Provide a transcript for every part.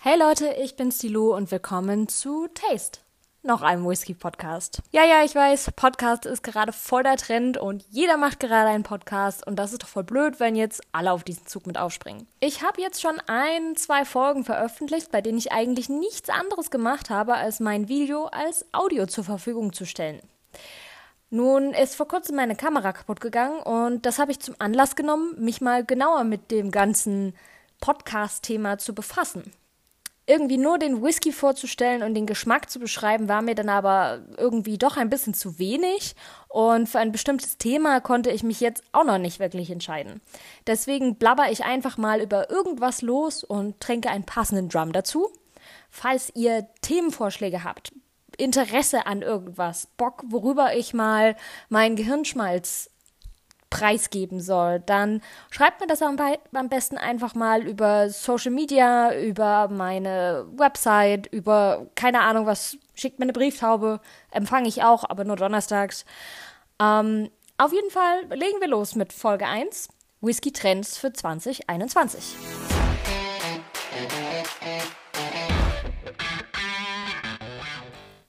Hey Leute, ich bin Stilu und willkommen zu Taste, noch einem Whisky-Podcast. Ja, ja, ich weiß, Podcast ist gerade voll der Trend und jeder macht gerade einen Podcast und das ist doch voll blöd, wenn jetzt alle auf diesen Zug mit aufspringen. Ich habe jetzt schon ein, zwei Folgen veröffentlicht, bei denen ich eigentlich nichts anderes gemacht habe, als mein Video als Audio zur Verfügung zu stellen. Nun ist vor kurzem meine Kamera kaputt gegangen und das habe ich zum Anlass genommen, mich mal genauer mit dem ganzen Podcast-Thema zu befassen. Irgendwie nur den Whisky vorzustellen und den Geschmack zu beschreiben, war mir dann aber irgendwie doch ein bisschen zu wenig. Und für ein bestimmtes Thema konnte ich mich jetzt auch noch nicht wirklich entscheiden. Deswegen blabber ich einfach mal über irgendwas los und trinke einen passenden Drum dazu. Falls ihr Themenvorschläge habt, Interesse an irgendwas, Bock, worüber ich mal meinen Gehirnschmalz preisgeben soll, dann schreibt mir das am, besten einfach mal über Social Media, über meine Website, über keine Ahnung was, schickt mir eine Brieftaube, empfange ich auch, aber nur donnerstags. Ähm, auf jeden Fall legen wir los mit Folge 1, Whisky Trends für 2021.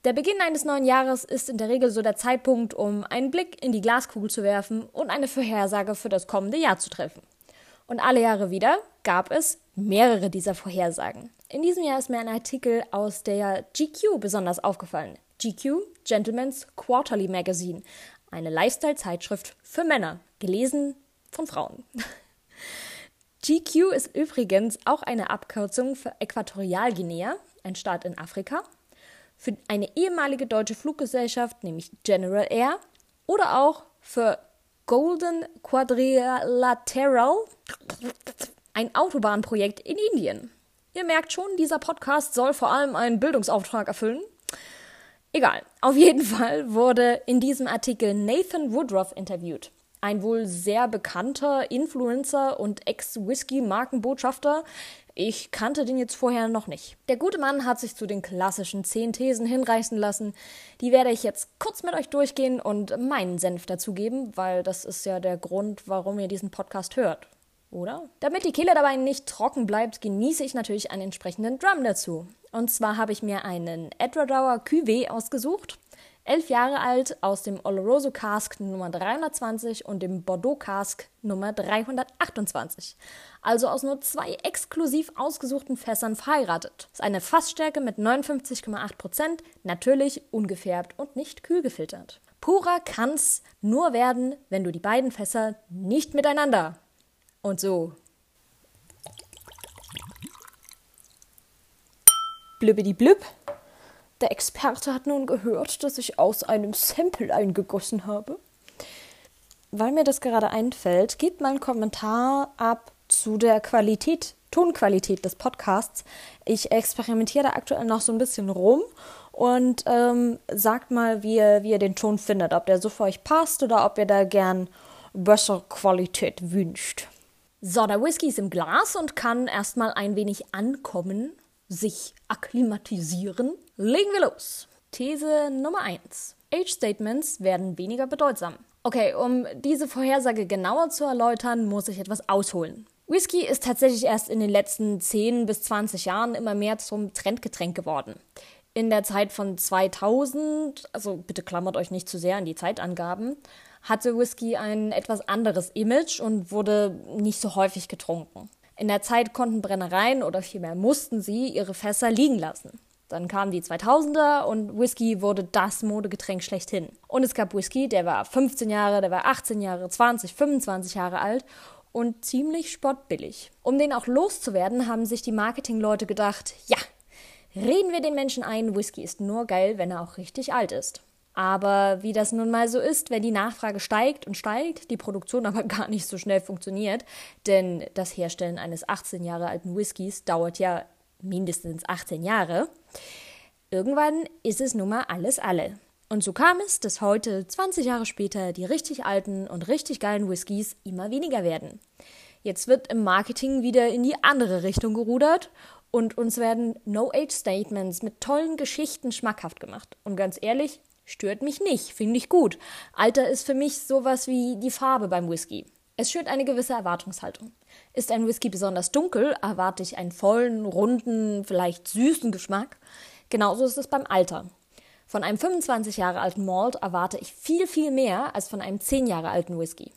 Der Beginn eines neuen Jahres ist in der Regel so der Zeitpunkt, um einen Blick in die Glaskugel zu werfen und eine Vorhersage für das kommende Jahr zu treffen. Und alle Jahre wieder gab es mehrere dieser Vorhersagen. In diesem Jahr ist mir ein Artikel aus der GQ besonders aufgefallen. GQ, Gentleman's Quarterly Magazine, eine Lifestyle-Zeitschrift für Männer, gelesen von Frauen. GQ ist übrigens auch eine Abkürzung für Äquatorialguinea, ein Staat in Afrika, für eine ehemalige deutsche Fluggesellschaft, nämlich General Air, oder auch für Golden Quadrilateral, ein Autobahnprojekt in Indien. Ihr merkt schon, dieser Podcast soll vor allem einen Bildungsauftrag erfüllen. Egal, auf jeden Fall wurde in diesem Artikel Nathan Woodruff interviewt. Ein wohl sehr bekannter Influencer und Ex-Whisky-Markenbotschafter, ich kannte den jetzt vorher noch nicht. Der gute Mann hat sich zu den klassischen zehn Thesen hinreißen lassen. Die werde ich jetzt kurz mit euch durchgehen und meinen Senf dazugeben, weil das ist ja der Grund, warum ihr diesen Podcast hört. Oder? Damit die Kehle dabei nicht trocken bleibt, genieße ich natürlich einen entsprechenden Drum dazu. Und zwar habe ich mir einen Edwardauer Cuvée ausgesucht elf Jahre alt, aus dem Oloroso Cask Nummer 320 und dem Bordeaux Cask Nummer 328. Also aus nur zwei exklusiv ausgesuchten Fässern verheiratet. Ist eine Fassstärke mit 59,8 Prozent, natürlich ungefärbt und nicht kühl gefiltert. Purer kann's nur werden, wenn du die beiden Fässer nicht miteinander. Und so. Blübbidi blübb. Der Experte hat nun gehört, dass ich aus einem Sample eingegossen habe. Weil mir das gerade einfällt, gebt mal einen Kommentar ab zu der Qualität, Tonqualität des Podcasts. Ich experimentiere da aktuell noch so ein bisschen rum und ähm, sagt mal, wie ihr, wie ihr den Ton findet, ob der so für euch passt oder ob ihr da gern bessere Qualität wünscht. So, der Whisky ist im Glas und kann erstmal ein wenig ankommen, sich akklimatisieren. Legen wir los. These Nummer 1. Age-Statements werden weniger bedeutsam. Okay, um diese Vorhersage genauer zu erläutern, muss ich etwas ausholen. Whisky ist tatsächlich erst in den letzten 10 bis 20 Jahren immer mehr zum Trendgetränk geworden. In der Zeit von 2000, also bitte klammert euch nicht zu sehr an die Zeitangaben, hatte Whisky ein etwas anderes Image und wurde nicht so häufig getrunken. In der Zeit konnten Brennereien oder vielmehr mussten sie ihre Fässer liegen lassen. Dann kamen die 2000er und Whisky wurde das Modegetränk schlechthin. Und es gab Whisky, der war 15 Jahre, der war 18 Jahre, 20, 25 Jahre alt und ziemlich spottbillig. Um den auch loszuwerden, haben sich die Marketingleute gedacht, ja, reden wir den Menschen ein, Whisky ist nur geil, wenn er auch richtig alt ist. Aber wie das nun mal so ist, wenn die Nachfrage steigt und steigt, die Produktion aber gar nicht so schnell funktioniert, denn das Herstellen eines 18 Jahre alten Whiskys dauert ja mindestens 18 Jahre, irgendwann ist es nun mal alles alle. Und so kam es, dass heute, 20 Jahre später, die richtig alten und richtig geilen Whiskys immer weniger werden. Jetzt wird im Marketing wieder in die andere Richtung gerudert und uns werden No-Age-Statements mit tollen Geschichten schmackhaft gemacht. Und ganz ehrlich, stört mich nicht, finde ich gut. Alter ist für mich sowas wie die Farbe beim Whisky. Es schürt eine gewisse Erwartungshaltung. Ist ein Whisky besonders dunkel, erwarte ich einen vollen, runden, vielleicht süßen Geschmack. Genauso ist es beim Alter. Von einem 25 Jahre alten Malt erwarte ich viel, viel mehr als von einem 10 Jahre alten Whisky.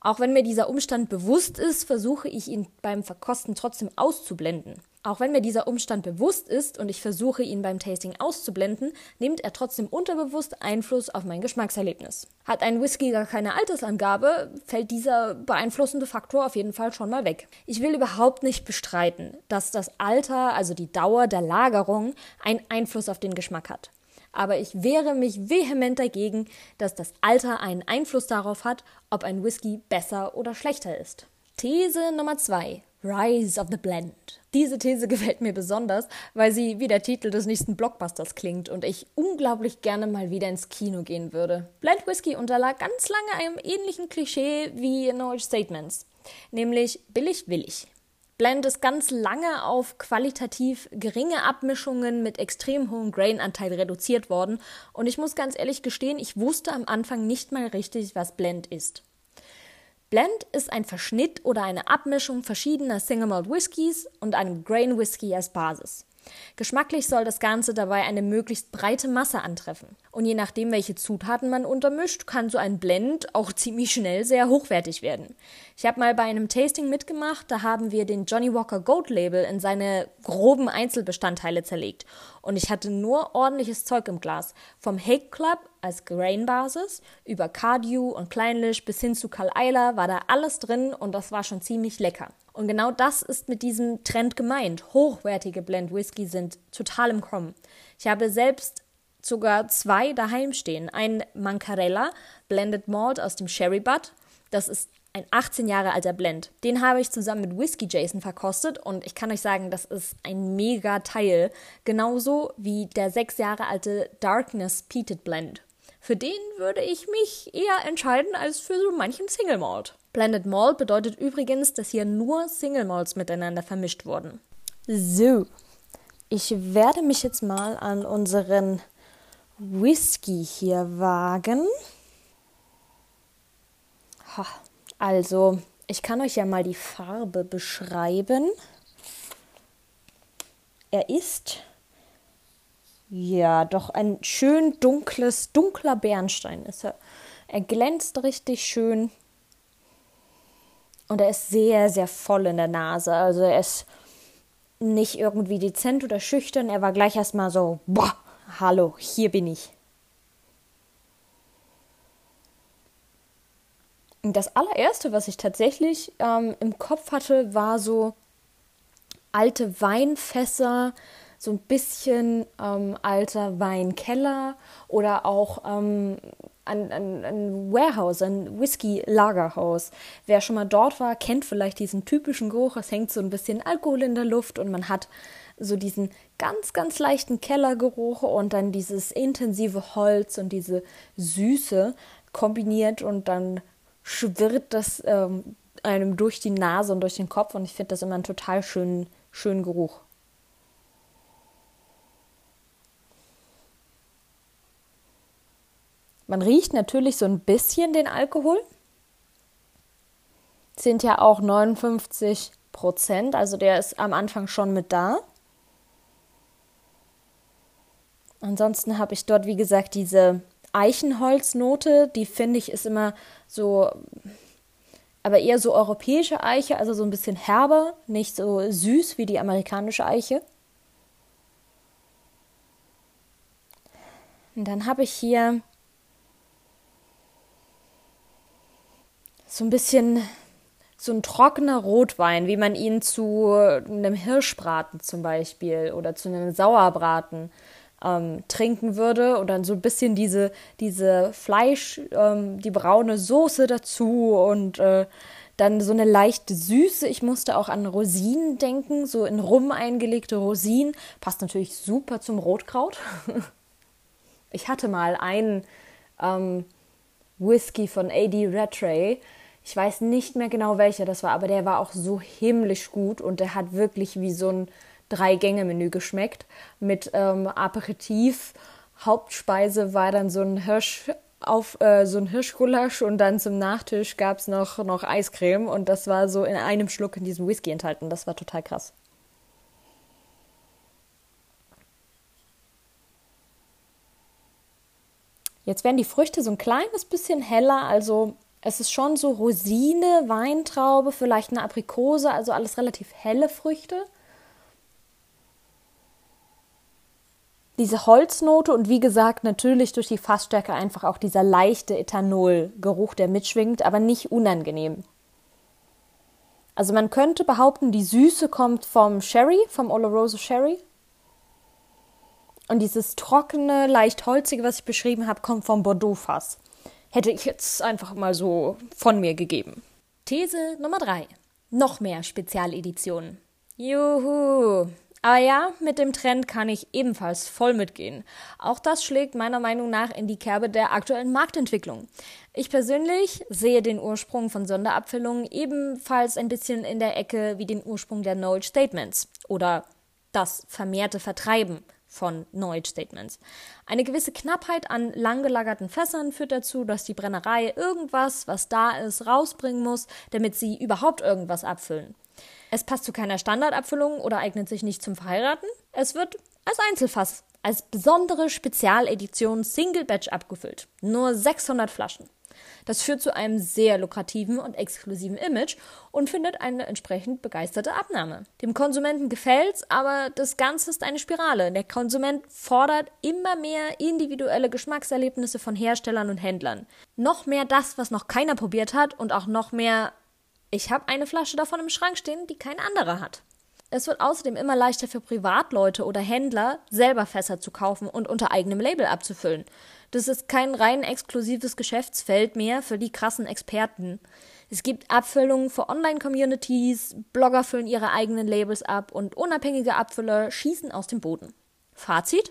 Auch wenn mir dieser Umstand bewusst ist, versuche ich ihn beim Verkosten trotzdem auszublenden. Auch wenn mir dieser Umstand bewusst ist und ich versuche ihn beim Tasting auszublenden, nimmt er trotzdem unterbewusst Einfluss auf mein Geschmackserlebnis. Hat ein Whisky gar keine Altersangabe, fällt dieser beeinflussende Faktor auf jeden Fall schon mal weg. Ich will überhaupt nicht bestreiten, dass das Alter, also die Dauer der Lagerung, einen Einfluss auf den Geschmack hat aber ich wehre mich vehement dagegen, dass das Alter einen Einfluss darauf hat, ob ein Whisky besser oder schlechter ist. These Nummer 2. Rise of the Blend. Diese These gefällt mir besonders, weil sie wie der Titel des nächsten Blockbusters klingt und ich unglaublich gerne mal wieder ins Kino gehen würde. Blend Whisky unterlag ganz lange einem ähnlichen Klischee wie Knowledge Statements, nämlich billig willig. Blend ist ganz lange auf qualitativ geringe Abmischungen mit extrem hohem Grain-Anteil reduziert worden und ich muss ganz ehrlich gestehen, ich wusste am Anfang nicht mal richtig, was Blend ist. Blend ist ein Verschnitt oder eine Abmischung verschiedener Single Malt Whiskys und einem Grain Whisky als Basis. Geschmacklich soll das Ganze dabei eine möglichst breite Masse antreffen. Und je nachdem, welche Zutaten man untermischt, kann so ein Blend auch ziemlich schnell sehr hochwertig werden. Ich habe mal bei einem Tasting mitgemacht, da haben wir den Johnny Walker Goat Label in seine groben Einzelbestandteile zerlegt. Und ich hatte nur ordentliches Zeug im Glas. Vom Hake Club als Grain-Basis über Cardew und Kleinlisch bis hin zu Carl Eiler war da alles drin und das war schon ziemlich lecker. Und genau das ist mit diesem Trend gemeint. Hochwertige Blend Whisky sind total im Kommen. Ich habe selbst sogar zwei daheim stehen. Ein Mancarella Blended Malt aus dem Sherry Butt. Das ist ein 18 Jahre alter Blend. Den habe ich zusammen mit Whisky Jason verkostet und ich kann euch sagen, das ist ein mega Teil. Genauso wie der 6 Jahre alte Darkness Peated Blend. Für den würde ich mich eher entscheiden als für so manchen Single Malt. Blended Malt bedeutet übrigens, dass hier nur Single Malts miteinander vermischt wurden. So, ich werde mich jetzt mal an unseren Whisky hier wagen. Ha, also, ich kann euch ja mal die Farbe beschreiben. Er ist ja doch ein schön dunkles, dunkler Bernstein ist er. Er glänzt richtig schön. Und er ist sehr, sehr voll in der Nase. Also er ist nicht irgendwie dezent oder schüchtern. Er war gleich erstmal so, boah, hallo, hier bin ich. Das allererste, was ich tatsächlich ähm, im Kopf hatte, war so alte Weinfässer, so ein bisschen ähm, alter Weinkeller oder auch ähm, ein, ein, ein Warehouse, ein Whisky-Lagerhaus. Wer schon mal dort war, kennt vielleicht diesen typischen Geruch. Es hängt so ein bisschen Alkohol in der Luft und man hat so diesen ganz, ganz leichten Kellergeruch und dann dieses intensive Holz und diese Süße kombiniert und dann schwirrt das ähm, einem durch die Nase und durch den Kopf und ich finde das immer einen total schönen, schönen Geruch. Man riecht natürlich so ein bisschen den Alkohol. Sind ja auch 59 Prozent, also der ist am Anfang schon mit da. Ansonsten habe ich dort, wie gesagt, diese Eichenholznote, die finde ich ist immer so, aber eher so europäische Eiche, also so ein bisschen herber, nicht so süß wie die amerikanische Eiche. Und dann habe ich hier so ein bisschen so ein trockener Rotwein, wie man ihn zu einem Hirschbraten zum Beispiel oder zu einem Sauerbraten ähm, trinken würde und dann so ein bisschen diese, diese Fleisch, ähm, die braune Soße dazu und äh, dann so eine leichte Süße. Ich musste auch an Rosinen denken, so in Rum eingelegte Rosinen. Passt natürlich super zum Rotkraut. ich hatte mal einen ähm, Whisky von A.D. Rattray, ich weiß nicht mehr genau welcher das war, aber der war auch so himmlisch gut und der hat wirklich wie so ein Drei-Gänge-Menü geschmeckt. Mit ähm, Aperitif, Hauptspeise war dann so ein Hirsch, auf äh, so ein Hirschgulasch und dann zum Nachtisch gab es noch, noch Eiscreme und das war so in einem Schluck in diesem Whisky enthalten. Das war total krass. Jetzt werden die Früchte so ein kleines bisschen heller, also es ist schon so Rosine, Weintraube, vielleicht eine Aprikose, also alles relativ helle Früchte. Diese Holznote und wie gesagt, natürlich durch die Fassstärke einfach auch dieser leichte Ethanolgeruch, der mitschwingt, aber nicht unangenehm. Also man könnte behaupten, die Süße kommt vom Sherry, vom Oloroso Sherry. Und dieses trockene, leicht holzige, was ich beschrieben habe, kommt vom Bordeaux-Fass. Hätte ich jetzt einfach mal so von mir gegeben. These Nummer 3. Noch mehr Spezialeditionen. Juhu. Aber ja, mit dem Trend kann ich ebenfalls voll mitgehen. Auch das schlägt meiner Meinung nach in die Kerbe der aktuellen Marktentwicklung. Ich persönlich sehe den Ursprung von Sonderabfüllungen ebenfalls ein bisschen in der Ecke wie den Ursprung der Knowledge Statements oder das vermehrte Vertreiben von Knowledge Statements. Eine gewisse Knappheit an lang gelagerten Fässern führt dazu, dass die Brennerei irgendwas, was da ist, rausbringen muss, damit sie überhaupt irgendwas abfüllen. Es passt zu keiner Standardabfüllung oder eignet sich nicht zum Verheiraten. Es wird als Einzelfass, als besondere Spezialedition Single Batch abgefüllt. Nur 600 Flaschen. Das führt zu einem sehr lukrativen und exklusiven Image und findet eine entsprechend begeisterte Abnahme. Dem Konsumenten gefällt's, aber das Ganze ist eine Spirale. Der Konsument fordert immer mehr individuelle Geschmackserlebnisse von Herstellern und Händlern. Noch mehr das, was noch keiner probiert hat und auch noch mehr ich habe eine Flasche davon im Schrank stehen, die kein anderer hat. Es wird außerdem immer leichter für Privatleute oder Händler, selber Fässer zu kaufen und unter eigenem Label abzufüllen. Das ist kein rein exklusives Geschäftsfeld mehr für die krassen Experten. Es gibt Abfüllungen für Online-Communities, Blogger füllen ihre eigenen Labels ab und unabhängige Abfüller schießen aus dem Boden. Fazit: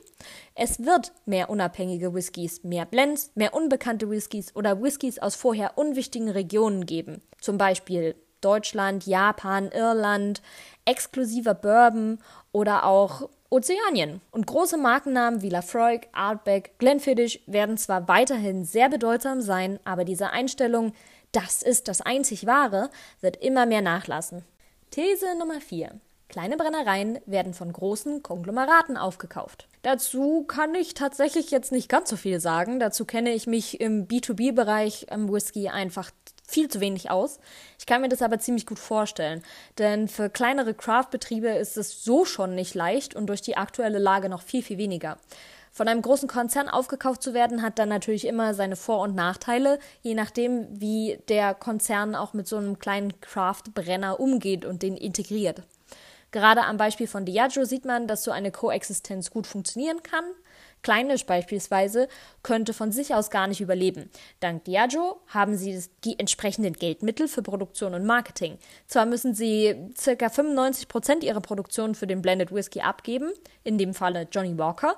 Es wird mehr unabhängige Whiskys, mehr Blends, mehr unbekannte Whiskys oder Whiskys aus vorher unwichtigen Regionen geben. Zum Beispiel Deutschland, Japan, Irland, exklusiver Bourbon oder auch Ozeanien. Und große Markennamen wie Lafroig, Artback, Glenfiddich werden zwar weiterhin sehr bedeutsam sein, aber diese Einstellung, das ist das einzig wahre, wird immer mehr nachlassen. These Nummer 4. Kleine Brennereien werden von großen Konglomeraten aufgekauft. Dazu kann ich tatsächlich jetzt nicht ganz so viel sagen. Dazu kenne ich mich im B2B-Bereich am Whisky einfach viel zu wenig aus. Ich kann mir das aber ziemlich gut vorstellen, denn für kleinere Craft-Betriebe ist es so schon nicht leicht und durch die aktuelle Lage noch viel, viel weniger. Von einem großen Konzern aufgekauft zu werden, hat dann natürlich immer seine Vor- und Nachteile, je nachdem, wie der Konzern auch mit so einem kleinen Craft-Brenner umgeht und den integriert. Gerade am Beispiel von Diageo sieht man, dass so eine Koexistenz gut funktionieren kann. Kleinisch beispielsweise könnte von sich aus gar nicht überleben. Dank Diageo haben sie die entsprechenden Geldmittel für Produktion und Marketing. Zwar müssen sie ca. 95 Prozent ihrer Produktion für den Blended Whisky abgeben, in dem Falle Johnny Walker,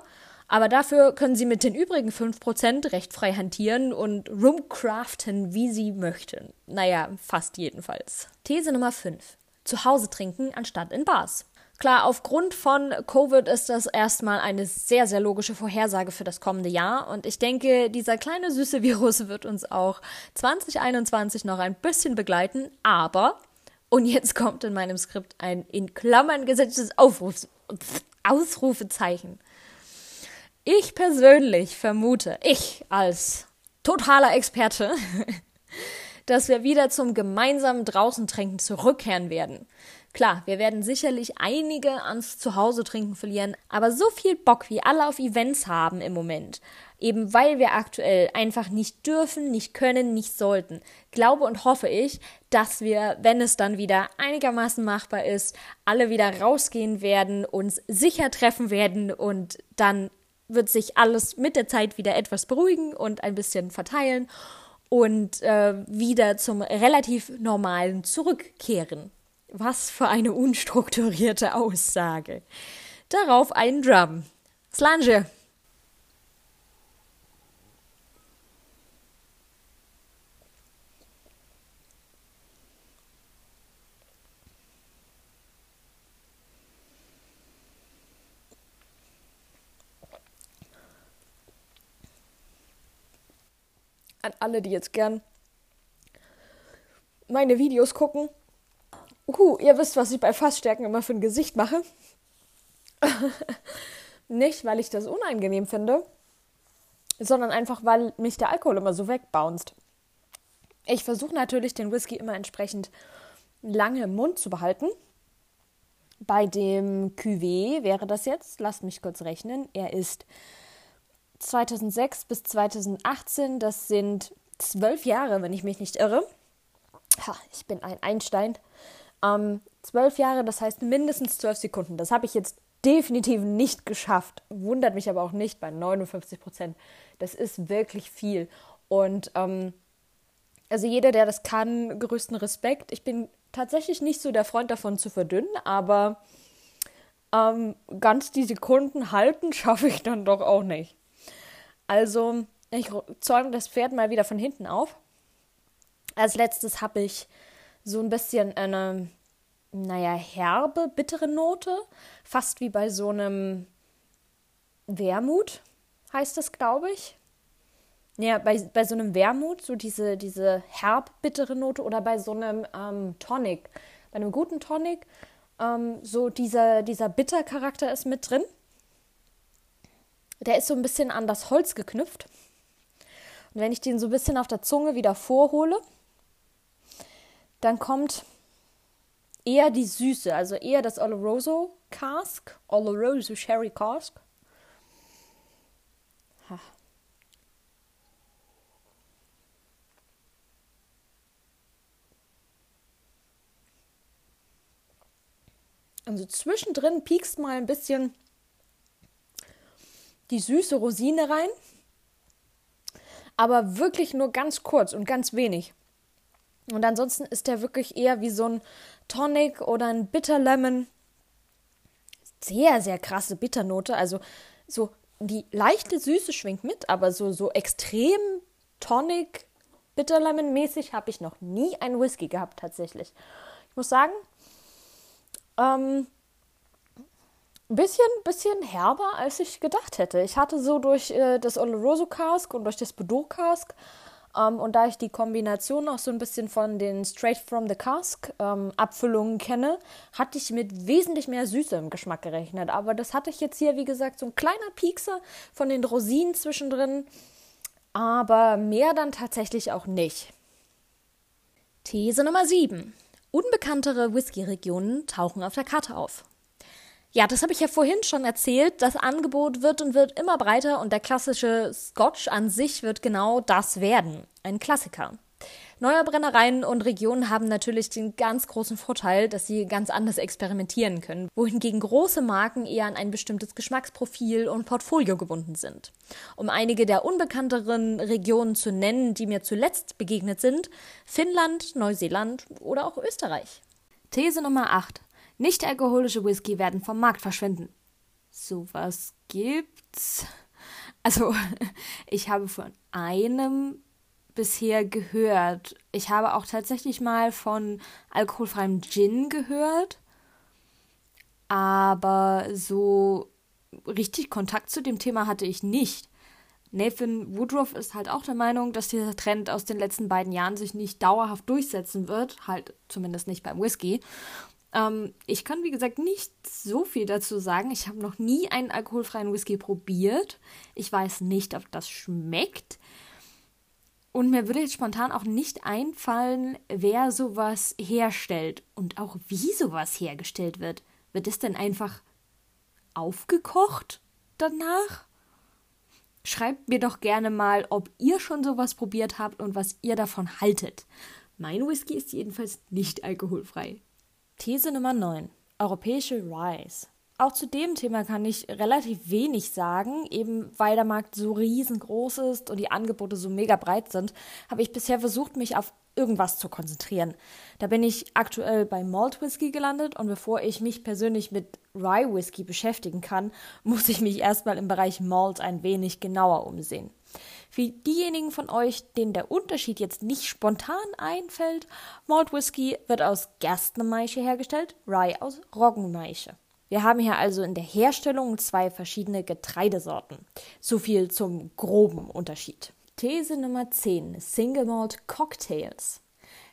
aber dafür können sie mit den übrigen 5% recht frei hantieren und rumcraften, wie sie möchten. Naja, fast jedenfalls. These Nummer 5. Zu Hause trinken anstatt in Bars. Klar, aufgrund von Covid ist das erstmal eine sehr, sehr logische Vorhersage für das kommende Jahr. Und ich denke, dieser kleine süße Virus wird uns auch 2021 noch ein bisschen begleiten. Aber, und jetzt kommt in meinem Skript ein in Klammern gesetztes Aufruf, Ausrufezeichen. Ich persönlich vermute, ich als totaler Experte, dass wir wieder zum gemeinsamen Draußentrinken zurückkehren werden. Klar, wir werden sicherlich einige ans Zuhause trinken verlieren, aber so viel Bock wie alle auf Events haben im Moment, eben weil wir aktuell einfach nicht dürfen, nicht können, nicht sollten, glaube und hoffe ich, dass wir, wenn es dann wieder einigermaßen machbar ist, alle wieder rausgehen werden, uns sicher treffen werden und dann wird sich alles mit der Zeit wieder etwas beruhigen und ein bisschen verteilen und äh, wieder zum relativ normalen zurückkehren. Was für eine unstrukturierte Aussage. Darauf ein Drum. Slange. An alle, die jetzt gern meine Videos gucken. Uh, ihr wisst, was ich bei Fassstärken immer für ein Gesicht mache. Nicht, weil ich das unangenehm finde, sondern einfach, weil mich der Alkohol immer so wegbounced. Ich versuche natürlich, den Whisky immer entsprechend lange im Mund zu behalten. Bei dem Cuvée wäre das jetzt, lasst mich kurz rechnen, er ist 2006 bis 2018, das sind zwölf Jahre, wenn ich mich nicht irre. Ha, ich bin ein Einstein. Ähm, zwölf Jahre, das heißt mindestens zwölf Sekunden. Das habe ich jetzt definitiv nicht geschafft. Wundert mich aber auch nicht bei 59 Prozent. Das ist wirklich viel. Und ähm, also jeder, der das kann, größten Respekt. Ich bin tatsächlich nicht so der Freund davon zu verdünnen, aber ähm, ganz die Sekunden halten schaffe ich dann doch auch nicht. Also, ich zäume das Pferd mal wieder von hinten auf. Als letztes habe ich so ein bisschen eine, naja, herbe, bittere Note. Fast wie bei so einem Wermut, heißt das, glaube ich. Ja, bei, bei so einem Wermut, so diese, diese herb-bittere Note oder bei so einem ähm, Tonic, bei einem guten Tonic, ähm, so dieser, dieser Bitter-Charakter ist mit drin. Der ist so ein bisschen an das Holz geknüpft. Und wenn ich den so ein bisschen auf der Zunge wieder vorhole, dann kommt eher die Süße, also eher das Oloroso Cask, Oloroso Sherry Cask. Ha. Also zwischendrin piekst mal ein bisschen die süße Rosine rein, aber wirklich nur ganz kurz und ganz wenig. Und ansonsten ist der wirklich eher wie so ein Tonic oder ein Bitter Lemon. Sehr, sehr krasse Bitternote. Also so die leichte Süße schwingt mit, aber so, so extrem Tonic, Bitter Lemon mäßig habe ich noch nie einen Whisky gehabt, tatsächlich. Ich muss sagen, ähm, bisschen, bisschen herber, als ich gedacht hätte. Ich hatte so durch äh, das Oloroso Cask und durch das Bordeaux Cask ähm, und da ich die Kombination auch so ein bisschen von den Straight from the Cask ähm, Abfüllungen kenne, hatte ich mit wesentlich mehr Süße im Geschmack gerechnet. Aber das hatte ich jetzt hier, wie gesagt, so ein kleiner Piekser von den Rosinen zwischendrin. Aber mehr dann tatsächlich auch nicht. These Nummer 7. Unbekanntere Whisky-Regionen tauchen auf der Karte auf. Ja, das habe ich ja vorhin schon erzählt. Das Angebot wird und wird immer breiter und der klassische Scotch an sich wird genau das werden. Ein Klassiker. Neue Brennereien und Regionen haben natürlich den ganz großen Vorteil, dass sie ganz anders experimentieren können, wohingegen große Marken eher an ein bestimmtes Geschmacksprofil und Portfolio gebunden sind. Um einige der unbekannteren Regionen zu nennen, die mir zuletzt begegnet sind, Finnland, Neuseeland oder auch Österreich. These Nummer 8. Nicht-alkoholische Whisky werden vom Markt verschwinden. Sowas gibt's. Also, ich habe von einem bisher gehört. Ich habe auch tatsächlich mal von alkoholfreiem Gin gehört. Aber so richtig Kontakt zu dem Thema hatte ich nicht. Nathan Woodruff ist halt auch der Meinung, dass dieser Trend aus den letzten beiden Jahren sich nicht dauerhaft durchsetzen wird, halt zumindest nicht beim Whisky. Ähm, ich kann, wie gesagt, nicht so viel dazu sagen. Ich habe noch nie einen alkoholfreien Whisky probiert. Ich weiß nicht, ob das schmeckt. Und mir würde jetzt spontan auch nicht einfallen, wer sowas herstellt und auch wie sowas hergestellt wird. Wird es denn einfach aufgekocht danach? Schreibt mir doch gerne mal, ob ihr schon sowas probiert habt und was ihr davon haltet. Mein Whisky ist jedenfalls nicht alkoholfrei. These Nummer 9. Europäische Rise. Auch zu dem Thema kann ich relativ wenig sagen, eben weil der Markt so riesengroß ist und die Angebote so mega breit sind, habe ich bisher versucht, mich auf irgendwas zu konzentrieren. Da bin ich aktuell bei Malt Whisky gelandet und bevor ich mich persönlich mit Rye Whisky beschäftigen kann, muss ich mich erstmal im Bereich Malt ein wenig genauer umsehen. Für diejenigen von euch, denen der Unterschied jetzt nicht spontan einfällt, Malt Whisky wird aus Gerstenmaische hergestellt, Rye aus Roggenmaische. Wir haben hier also in der Herstellung zwei verschiedene Getreidesorten. So viel zum groben Unterschied. These Nummer 10. Single Malt Cocktails.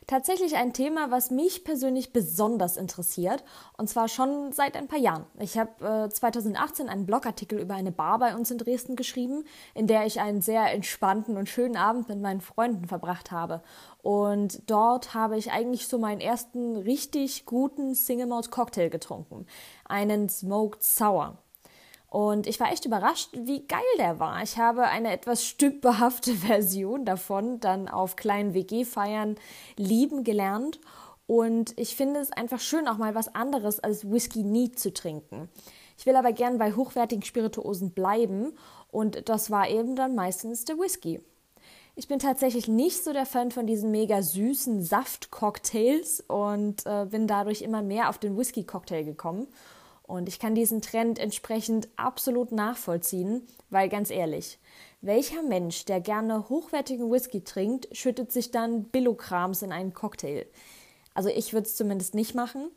Tatsächlich ein Thema, was mich persönlich besonders interessiert und zwar schon seit ein paar Jahren. Ich habe äh, 2018 einen Blogartikel über eine Bar bei uns in Dresden geschrieben, in der ich einen sehr entspannten und schönen Abend mit meinen Freunden verbracht habe. Und dort habe ich eigentlich so meinen ersten richtig guten Single Malt Cocktail getrunken, einen Smoked Sour. Und ich war echt überrascht, wie geil der war. Ich habe eine etwas stümperhafte Version davon dann auf kleinen WG-Feiern lieben gelernt. Und ich finde es einfach schön, auch mal was anderes als Whisky Neat zu trinken. Ich will aber gern bei hochwertigen Spirituosen bleiben und das war eben dann meistens der Whisky. Ich bin tatsächlich nicht so der Fan von diesen mega süßen Saftcocktails und äh, bin dadurch immer mehr auf den Whisky-Cocktail gekommen. Und ich kann diesen Trend entsprechend absolut nachvollziehen, weil ganz ehrlich, welcher Mensch, der gerne hochwertigen Whisky trinkt, schüttet sich dann Billokrams in einen Cocktail? Also ich würde es zumindest nicht machen.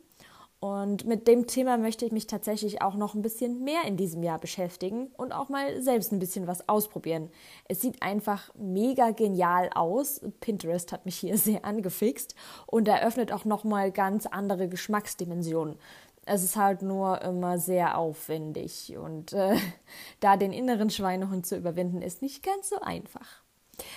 Und mit dem Thema möchte ich mich tatsächlich auch noch ein bisschen mehr in diesem Jahr beschäftigen und auch mal selbst ein bisschen was ausprobieren. Es sieht einfach mega genial aus. Pinterest hat mich hier sehr angefixt und eröffnet auch noch mal ganz andere Geschmacksdimensionen. Es ist halt nur immer sehr aufwendig und äh, da den inneren Schweinehund zu überwinden, ist nicht ganz so einfach.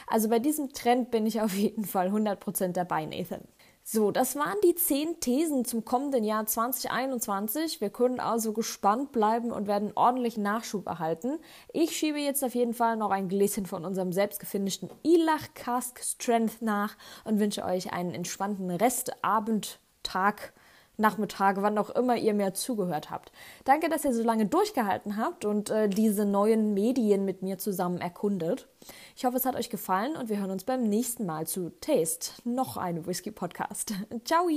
Also bei diesem Trend bin ich auf jeden Fall 100% dabei, Nathan. So, das waren die zehn Thesen zum kommenden Jahr 2021. Wir können also gespannt bleiben und werden ordentlich Nachschub erhalten. Ich schiebe jetzt auf jeden Fall noch ein Gläschen von unserem selbstgefinischten Ilach Cask Strength nach und wünsche euch einen entspannten Restabend, Tag, Nachmittag, wann auch immer ihr mir zugehört habt. Danke, dass ihr so lange durchgehalten habt und äh, diese neuen Medien mit mir zusammen erkundet. Ich hoffe, es hat euch gefallen und wir hören uns beim nächsten Mal zu Taste, noch eine Whisky-Podcast. Ciao!